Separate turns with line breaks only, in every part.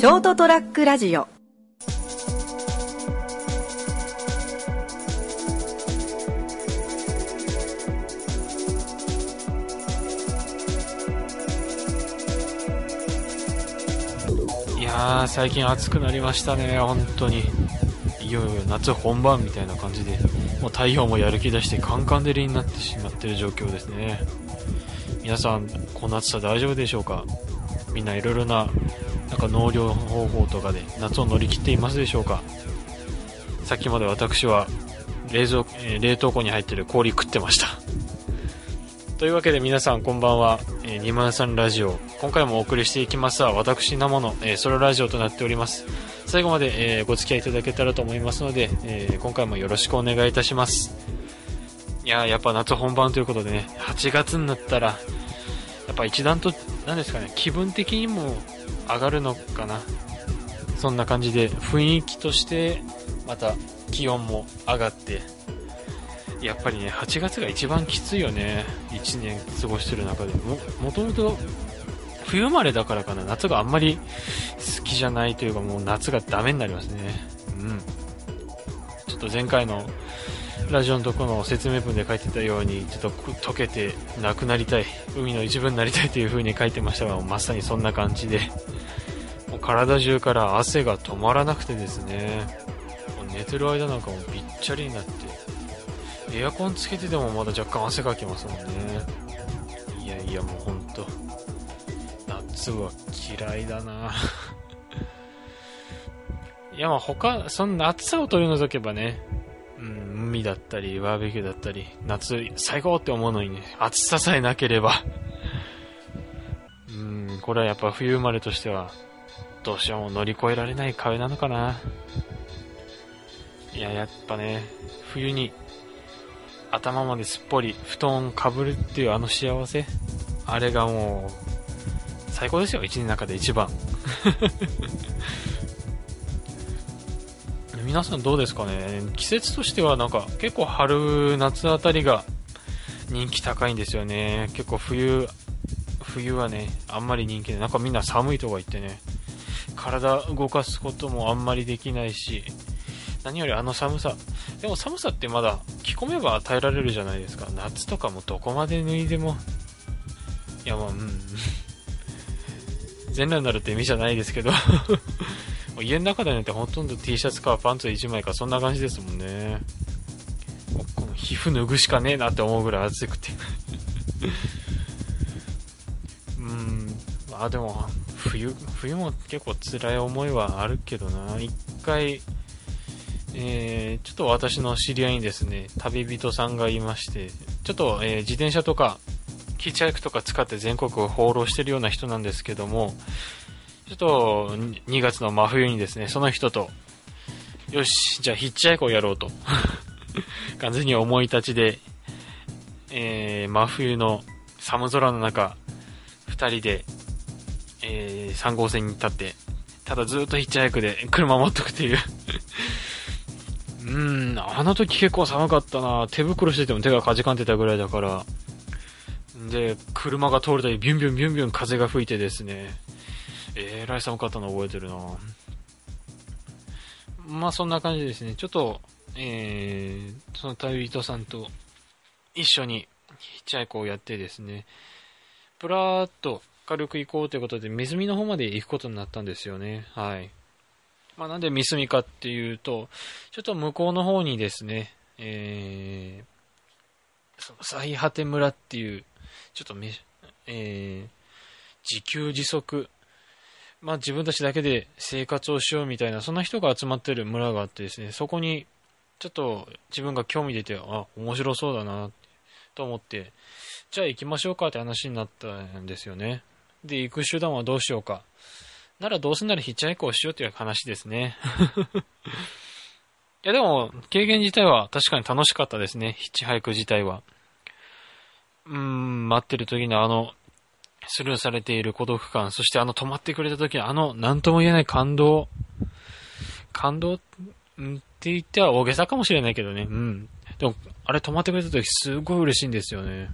ショートトラックラジオ
いや、最近暑くなりましたね、本当に。いよいよ夏本番みたいな感じで、もう太陽もやる気出してカンカン照りになってしまってる状況ですね。皆さん、この暑さ大丈夫でしょうか？みんないろいろな、か農業方法とかで夏を乗り切っていますでしょうか？さっきまで私は冷蔵、えー冷凍庫に入ってる氷食ってました。というわけで皆さんこんばんは、えー、203ラジオ。今回もお送りしていきますは、私なもの、えーソロラジオとなっております。最後まで、えーご付き合いいただけたらと思いますので、え今回もよろしくお願いいたします。いやー、やっぱ夏本番ということでね、8月になったら、やっぱ一段と、何ですかね、気分的にも上がるのかな？そんな感じで、雰囲気として、また気温も上がって、やっぱりね、8月が一番きついよね。1年過ごしてる中で。も、ともと、冬生まれだからかな、夏があんまり好きじゃないというか、もう夏がダメになりますね。うん。ちょっと前回のラジオのとこの説明文で書いてたように、ちょっと溶けてなくなりたい、海の一部になりたいという風に書いてましたが、まさにそんな感じで、体中から汗が止まらなくてですね、寝てる間なんかもうびっちゃりになって、エアコンつけててもまだ若干汗かきますもんね。いやいやもうほんと、夏は嫌いだな。いやまあ他、その暑さを取り除けばね、うん、海だったり、バーベキューだったり、夏最高って思うのにね、暑ささえなければ、うん、これはやっぱ冬生まれとしては、どうしても乗り越えられない壁なのかな。いや、やっぱね、冬に頭まですっぽり布団かぶるっていうあの幸せ、あれがもう、最高ですよ、一年の中で一番。皆さんどうですかね。季節としてはなんか結構春夏あたりが人気高いんですよね。結構冬冬はねあんまり人気でなんかみんな寒いとか言ってね。体動かすこともあんまりできないし何よりあの寒さ。でも寒さってまだ着込めば耐えられるじゃないですか。夏とかもどこまで脱いでも。いやまあうん。全裸になるって意味じゃないですけど。家の中でなんてほとんど T シャツかパンツ1枚かそんな感じですもんね。この皮膚脱ぐしかねえなって思うぐらい暑くて。うん、あ、でも、冬、冬も結構辛い思いはあるけどな。一回、えー、ちょっと私の知り合いにですね、旅人さんがいまして、ちょっと、えー自転車とか、ヒッチハイクとか使って全国を放浪してるような人なんですけども、ちょっと、2月の真冬にですね、その人と、よし、じゃあヒッチハイクをやろうと。完全に思い立ちで、えー、真冬の寒空の中、2人で、えー、3号線に立って、ただずっとヒッチハイクで車持っとくっていう。うーん、あの時結構寒かったな。手袋してても手がかじかんでたぐらいだから。で、車が通るたびビュンビュンビュンビュン風が吹いてですね、えらい寒かったの覚えてるなまあそんな感じですね。ちょっと、えー、その旅人さんと一緒にヒッチハイクをやってですね、ぷらーっと軽く行こうということで、水見の方まで行くことになったんですよね。はい。まあなんで水見かっていうと、ちょっと向こうの方にですね、えー、その最果て村っていう、ちょっとめ、えー、自給自足まあ自分たちだけで生活をしようみたいな、そんな人が集まってる村があってですね、そこにちょっと自分が興味出て、あ、面白そうだな、と思って、じゃあ行きましょうかって話になったんですよね。で、行く手段はどうしようか。ならどうせならヒッチハイクをしようという話ですね。いやでも、経験自体は確かに楽しかったですね、ヒッチハイク自体は。うーん、待ってる時のあの、スルーされている孤独感、そしてあの止まってくれた時のあの何とも言えない感動。感動って言っては大げさかもしれないけどね。うん。でも、あれ止まってくれた時すごい嬉しいんですよね。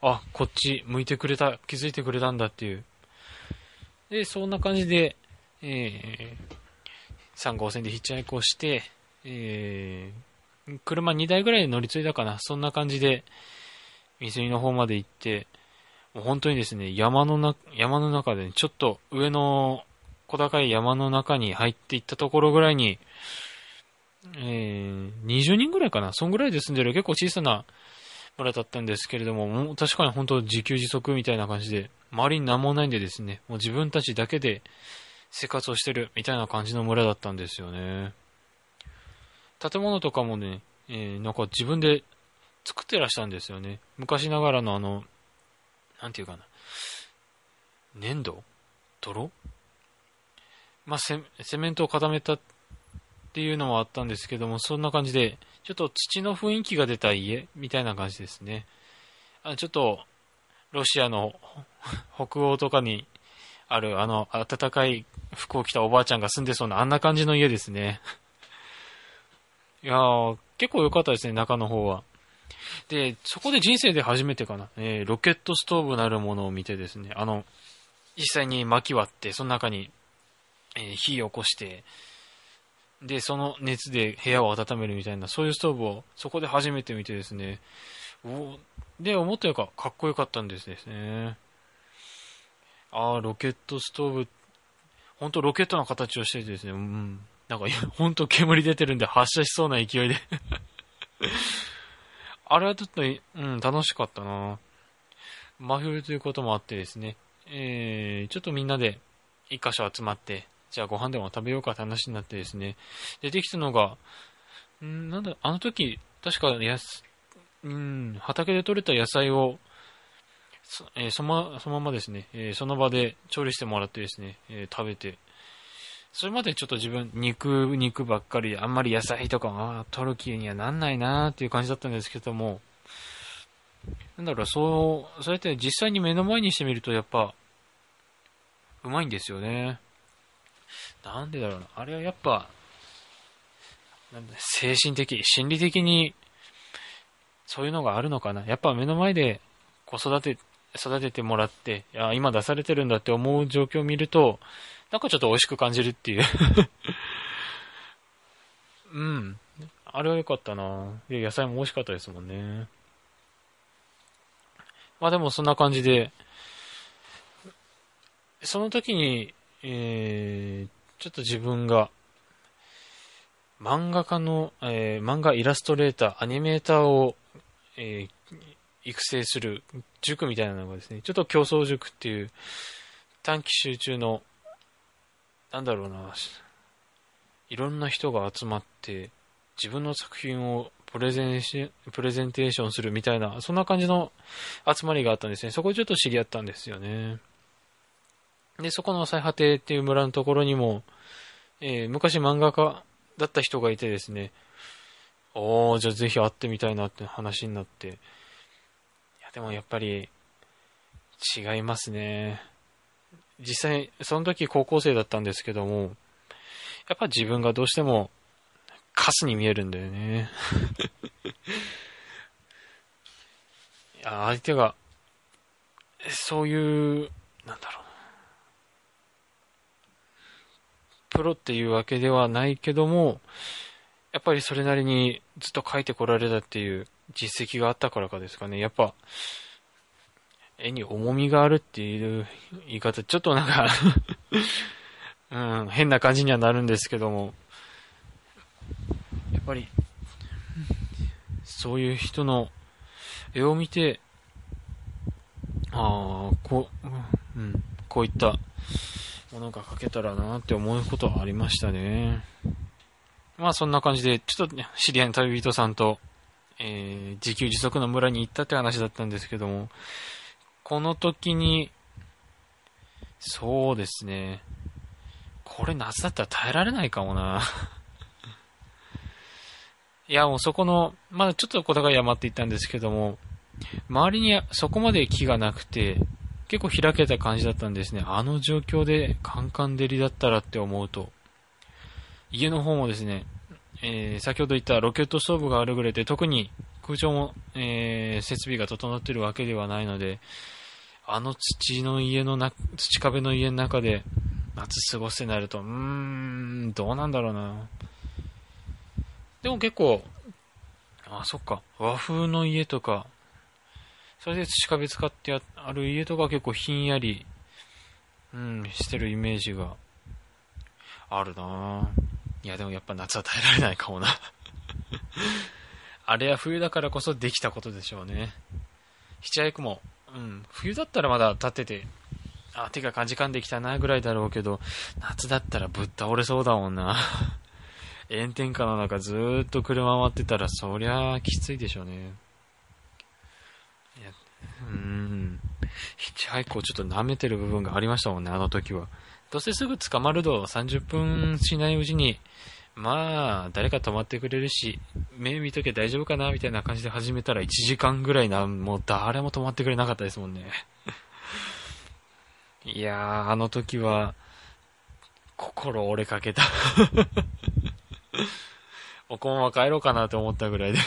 あ、こっち向いてくれた、気づいてくれたんだっていう。で、そんな感じで、えー、3号線でヒッチハイクをして、えー、車2台ぐらいで乗り継いだかな。そんな感じで、水着の方まで行って、もう本当にですね、山のな、山の中で、ね、ちょっと上の小高い山の中に入っていったところぐらいに、えー、20人ぐらいかな。そんぐらいで住んでる結構小さな村だったんですけれども、もう確かに本当自給自足みたいな感じで、周りに何もないんでですね、もう自分たちだけで生活をしてるみたいな感じの村だったんですよね。建物とかもね、えー、なんか自分で作ってらしたんですよね。昔ながらのあの、なんていうかな。粘土？泥？まあ、セメントを固めたっていうのもあったんですけども、そんな感じで、ちょっと土の雰囲気が出た家みたいな感じですね。あちょっと、ロシアの 北欧とかにある、あの、暖かい服を着たおばあちゃんが住んでそうな、あんな感じの家ですね。いやー、結構良かったですね、中の方は。で、そこで人生で初めてかな、えー、ロケットストーブなるものを見てですね、あの、実際に薪割って、その中に、えー、火を起こして、で、その熱で部屋を温めるみたいな、そういうストーブをそこで初めて見てですね、おで、思ったよりかかっこよかったんですね。ああ、ロケットストーブ、本当ロケットの形をしててですね、うん、なんか、本当煙出てるんで発射しそうな勢いで。あれはちょっと、うん、楽しかったな。真冬ということもあってですね、えー、ちょっとみんなで一箇所集まって、じゃあご飯でも食べようかって話になってですね、出てきたのが、んなんだ、あの時、確かやす、うん、畑で採れた野菜を、そ,、えー、そのそのままですね、えー、その場で調理してもらってですね、えー、食べて、それまでちょっと自分、肉、肉ばっかりで、あんまり野菜とかは取る気にはなんないなーっていう感じだったんですけども、なんだろう、そう、そうやって実際に目の前にしてみるとやっぱ、うまいんですよね。なんでだろうな。あれはやっぱ、精神的、心理的に、そういうのがあるのかな。やっぱ目の前で子育て、育ててもらって、いや、今出されてるんだって思う状況を見ると、なんかちょっと美味しく感じるっていう うん。あれは良かったな。で、野菜も美味しかったですもんね。まあでもそんな感じで、その時に、えー、ちょっと自分が、漫画家の、えー、漫画イラストレーター、アニメーターを、えー、育成する塾みたいなのがですね、ちょっと競争塾っていう短期集中の、なんだろうな、いろんな人が集まって自分の作品をプレゼンし、プレゼンテーションするみたいな、そんな感じの集まりがあったんですね。そこでちょっと知り合ったんですよね。で、そこの最果てっていう村のところにも、えー、昔漫画家だった人がいてですね、おー、じゃあぜひ会ってみたいなって話になって、いや、でもやっぱり、違いますね。実際、その時高校生だったんですけども、やっぱ自分がどうしても、カスに見えるんだよね。いや、相手が、そういう、なんだろうプロっていうわけではないけども、やっぱりそれなりにずっと書いてこられたっていう実績があったからかですかね。やっぱ、絵に重みがあるっていう言い方、ちょっとなんか うん、変な感じにはなるんですけども、やっぱり、そういう人の絵を見て、ああ、こう、うん、こういったものが書けたらなって思うことはありましたね。まあそんな感じで、ちょっと、ね、知り合いの旅人さんと、えー、自給自足の村に行ったって話だったんですけども、この時に、そうですね。これ夏だったら耐えられないかもな。いや、もうそこの、まだちょっと小高い山って言ったんですけども、周りにそこまで木がなくて、結構開けた感じだったんですね。あの状況でカンカン照りだったらって思うと、家の方もですね、えー、先ほど言ったロケットストーブがあるぐらいで、特に空調も、えー、設備が整っているわけではないので、あの土の家のな、土壁の家の中で、夏過ごすってなると、うーん、どうなんだろうな。でも結構、あ、そっか、和風の家とか、それで土壁使ってある家とか結構ひんやり、うん、してるイメージがあるないや、でもやっぱ夏は耐えられないかもなあれは冬だからこそできたことでしょうね。ヒッチハイクも、うん、冬だったらまだ立ってて、あ、手がかじかんできたなぐらいだろうけど、夏だったらぶっ倒れそうだもんな。炎天下の中ずーっと車回ってたら、そりゃきついでしょうね。うん。ヒッチハイクをちょっと舐めてる部分がありましたもんね、あの時は。どうせすぐ捕まると30分しないうちに、まあ、誰か止まってくれるし、目見とけ大丈夫かなみたいな感じで始めたら1時間ぐらいな、もう誰も止まってくれなかったですもんね。いやー、あの時は、心折れかけた おこまま帰ろうかなと思ったぐらいで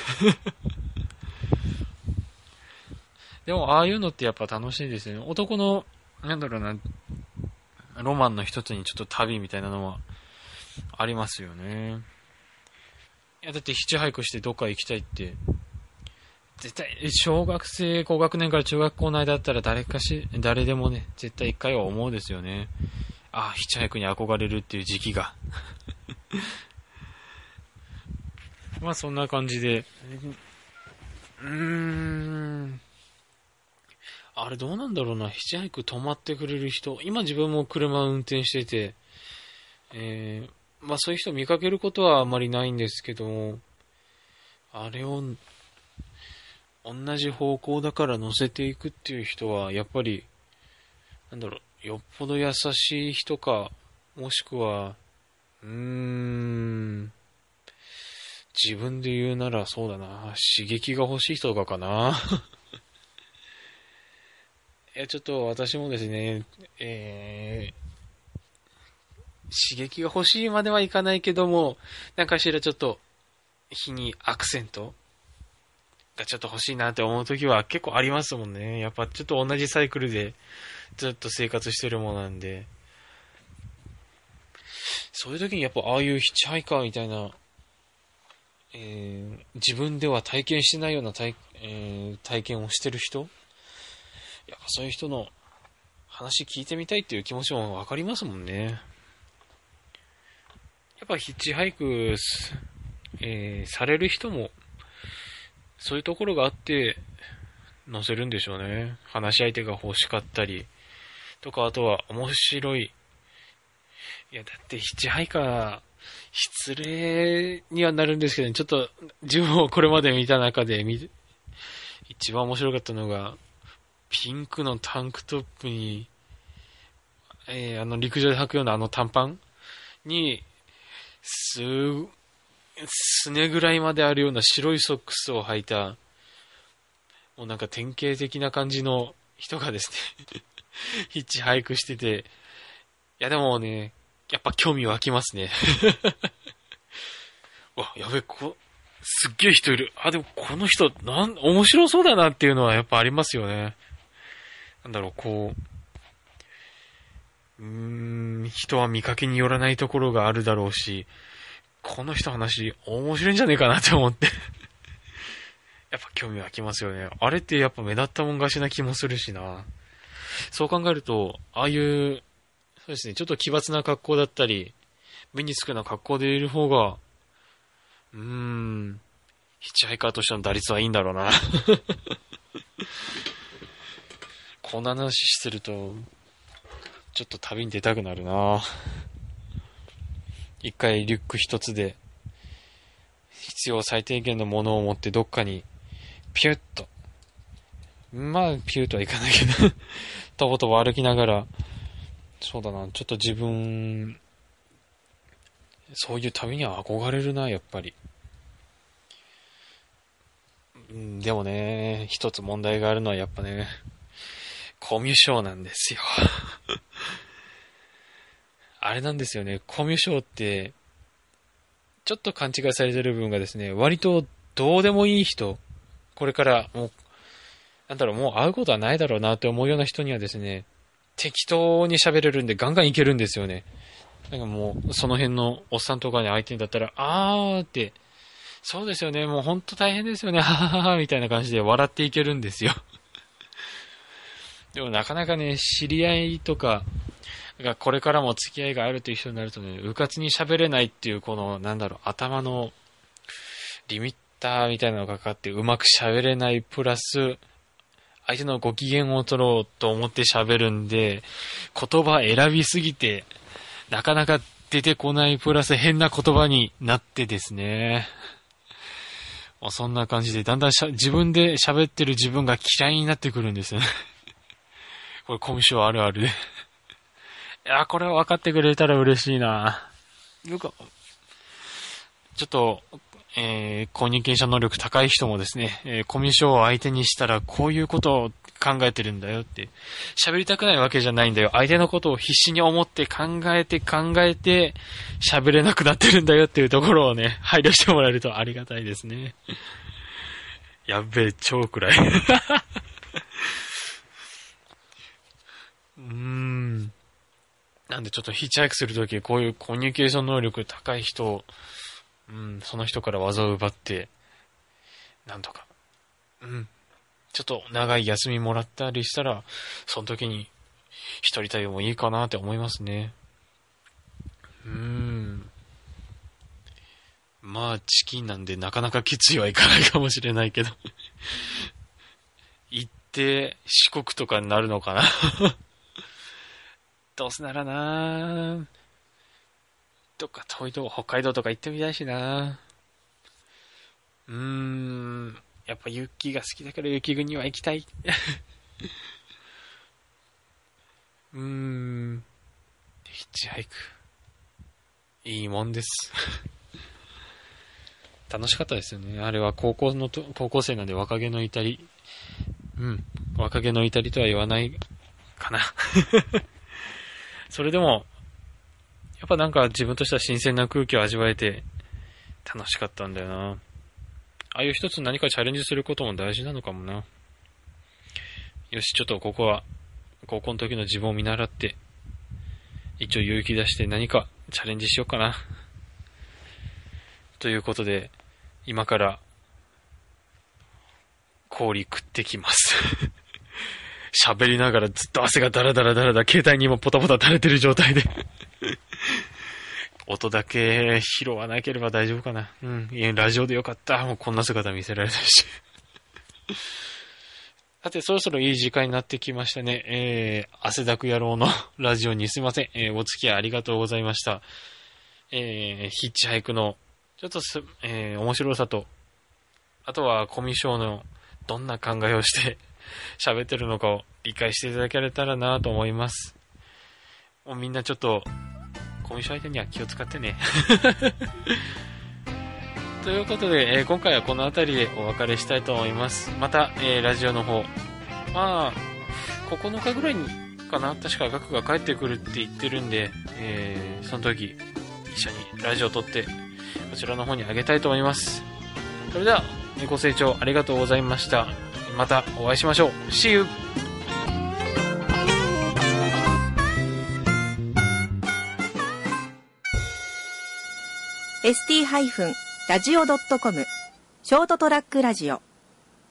でも、ああいうのってやっぱ楽しいですよね。男の、なんだろうな、ロマンの一つにちょっと旅みたいなのはありますよね。いや、だってヒッチハイクしてどっか行きたいって、絶対、小学生、高学年から中学校内だったら誰かし、誰でもね、絶対一回は思うですよね。ああ、ヒッチハイクに憧れるっていう時期が。まあそんな感じで、うーん、あれどうなんだろうな、ヒッチハイク止まってくれる人、今自分も車運転してて、えー、まあそういう人見かけることはあまりないんですけども、あれを、同じ方向だから乗せていくっていう人は、やっぱり、なんだろう、よっぽど優しい人か、もしくは、うーん、自分で言うならそうだな、刺激が欲しい人とかかな。いや、ちょっと私もですね、えー、刺激が欲しいまではいかないけども、なんかしらちょっと、日にアクセントがちょっと欲しいなって思う時は結構ありますもんね。やっぱちょっと同じサイクルでずっと生活してるものなんで。そういう時にやっぱああいうヒッチハイカーみたいな、えー、自分では体験してないような体,、えー、体験をしてる人やっぱそういう人の話聞いてみたいっていう気持ちもわかりますもんね。やっぱヒッチハイク、えー、される人も、そういうところがあって、乗せるんでしょうね。話し相手が欲しかったり、とか、あとは面白い。いや、だってヒッチハイカー、失礼にはなるんですけど、ね、ちょっと自分をこれまで見た中で一番面白かったのが、ピンクのタンクトップに、えー、あの陸上で履くようなあの短パンに、す、すねぐらいまであるような白いソックスを履いた、もうなんか典型的な感じの人がですね ヒッチハイクしてて、いやでもね、やっぱ興味湧きますね わ、やべ、こ、すっげえ人いる。あ、でもこの人、なん、面白そうだなっていうのはやっぱありますよね。なんだろう、こう、うーん、人は見かけによらないところがあるだろうし、この人話面白いんじゃねえかなって思って やっぱ興味湧きますよね。あれってやっぱ目立ったもん勝ちな気もするしな。そう考えると、ああいう、そうですね、ちょっと奇抜な格好だったり、目につくような格好でいる方が、うーん、ヒッチハイカーとしての打率はいいんだろうな こんな話してると、ちょっと旅に出たくなるな一回リュック一つで、必要最低限のものを持ってどっかに、ピュッと。まあ、ピュッとはいかないけど とぼとぼ歩きながら、そうだな、ちょっと自分、そういう旅には憧れるな、やっぱり。でもね、一つ問題があるのはやっぱね、コミュ障なんですよ あれなんですよね、コミュ障って、ちょっと勘違いされてる部分がですね、割とどうでもいい人、これからもう、なんだろう、もう会うことはないだろうなって思うような人にはですね、適当に喋れるんでガンガンいけるんですよね。なんかもう、その辺のおっさんとかに相手だったら、あーって、そうですよね、もうほんと大変ですよね、はははは、みたいな感じで笑っていけるんですよ。でもなかなかね、知り合いとか、がこれからも付き合いがあるという人になるとね、うかつに喋れないっていう、この、なんだろう、頭のリミッターみたいなのがかかって、うまく喋れないプラス、相手のご機嫌を取ろうと思って喋るんで、言葉選びすぎて、なかなか出てこないプラス変な言葉になってですね。そんな感じで、だんだん自分で喋ってる自分が嫌いになってくるんですよね。これコミュ障あるあるで。いや、これ分かってくれたら嬉しいな。よく、ちょっと、えー、コミュニケーション能力高い人もですね、えー、コミュ障を相手にしたらこういうことを考えてるんだよって、喋りたくないわけじゃないんだよ。相手のことを必死に思って考えて考えて喋れなくなってるんだよっていうところをね、配慮してもらえるとありがたいですね。やっべえ、超暗い。うーん。なんでちょっとヒッチハイクするとき、こういうコミュニケーション能力高い人をうん、その人から技を奪って、なんとか、うん、ちょっと長い休みもらったりしたら、その時に一人旅もいいかなって思いますね。うーん。まあ、チキンなんでなかなかきついはいかないかもしれないけど行って、四国とかになるのかなどうせならなどっか遠いとこ、北海道とか行ってみたいしなうーん、やっぱ雪が好きだから雪国は行きたい。うーん、ヒッチハイク。いいもんです。楽しかったですよね。あれは高校のと、高校生なんで若気の至り。うん。若気の至りとは言わないかな。それでも、やっぱなんか自分としては新鮮な空気を味わえて楽しかったんだよな。ああいう一つ何かチャレンジすることも大事なのかもな。よし、ちょっとここは高校の時の自分を見習って、一応勇気出して何かチャレンジしようかな。ということで、今から氷食ってきます喋りながらずっと汗がダラダラダラダ携帯にもポタポタ垂れてる状態で 音だけ拾わなければ大丈夫かな。うん。いや、ラジオでよかった。もうこんな姿見せられたし。さて、そろそろいい時間になってきましたね。えー、汗だく野郎の ラジオにすいません。えー、お付き合いありがとうございました。えー、ヒッチハイクの、ちょっとす、えー、面白さと、あとはコミュ障のどんな考えをして喋ってるのかを理解していただけたらなと思います。もうみんなちょっとコミュ相手には気を使ってね。ということで、えー、今回はこの辺りでお別れしたいと思います。また、えー、ラジオの方、まあ、9日ぐらいにかな確か額が帰ってくるって言ってるんで、えー、その時、一緒にラジオを撮って、こちらの方にあげたいと思います。それでは、ご清聴ありがとうございました。またお会いしましょう。See you!
ST-radio.com ショートトラックラジオ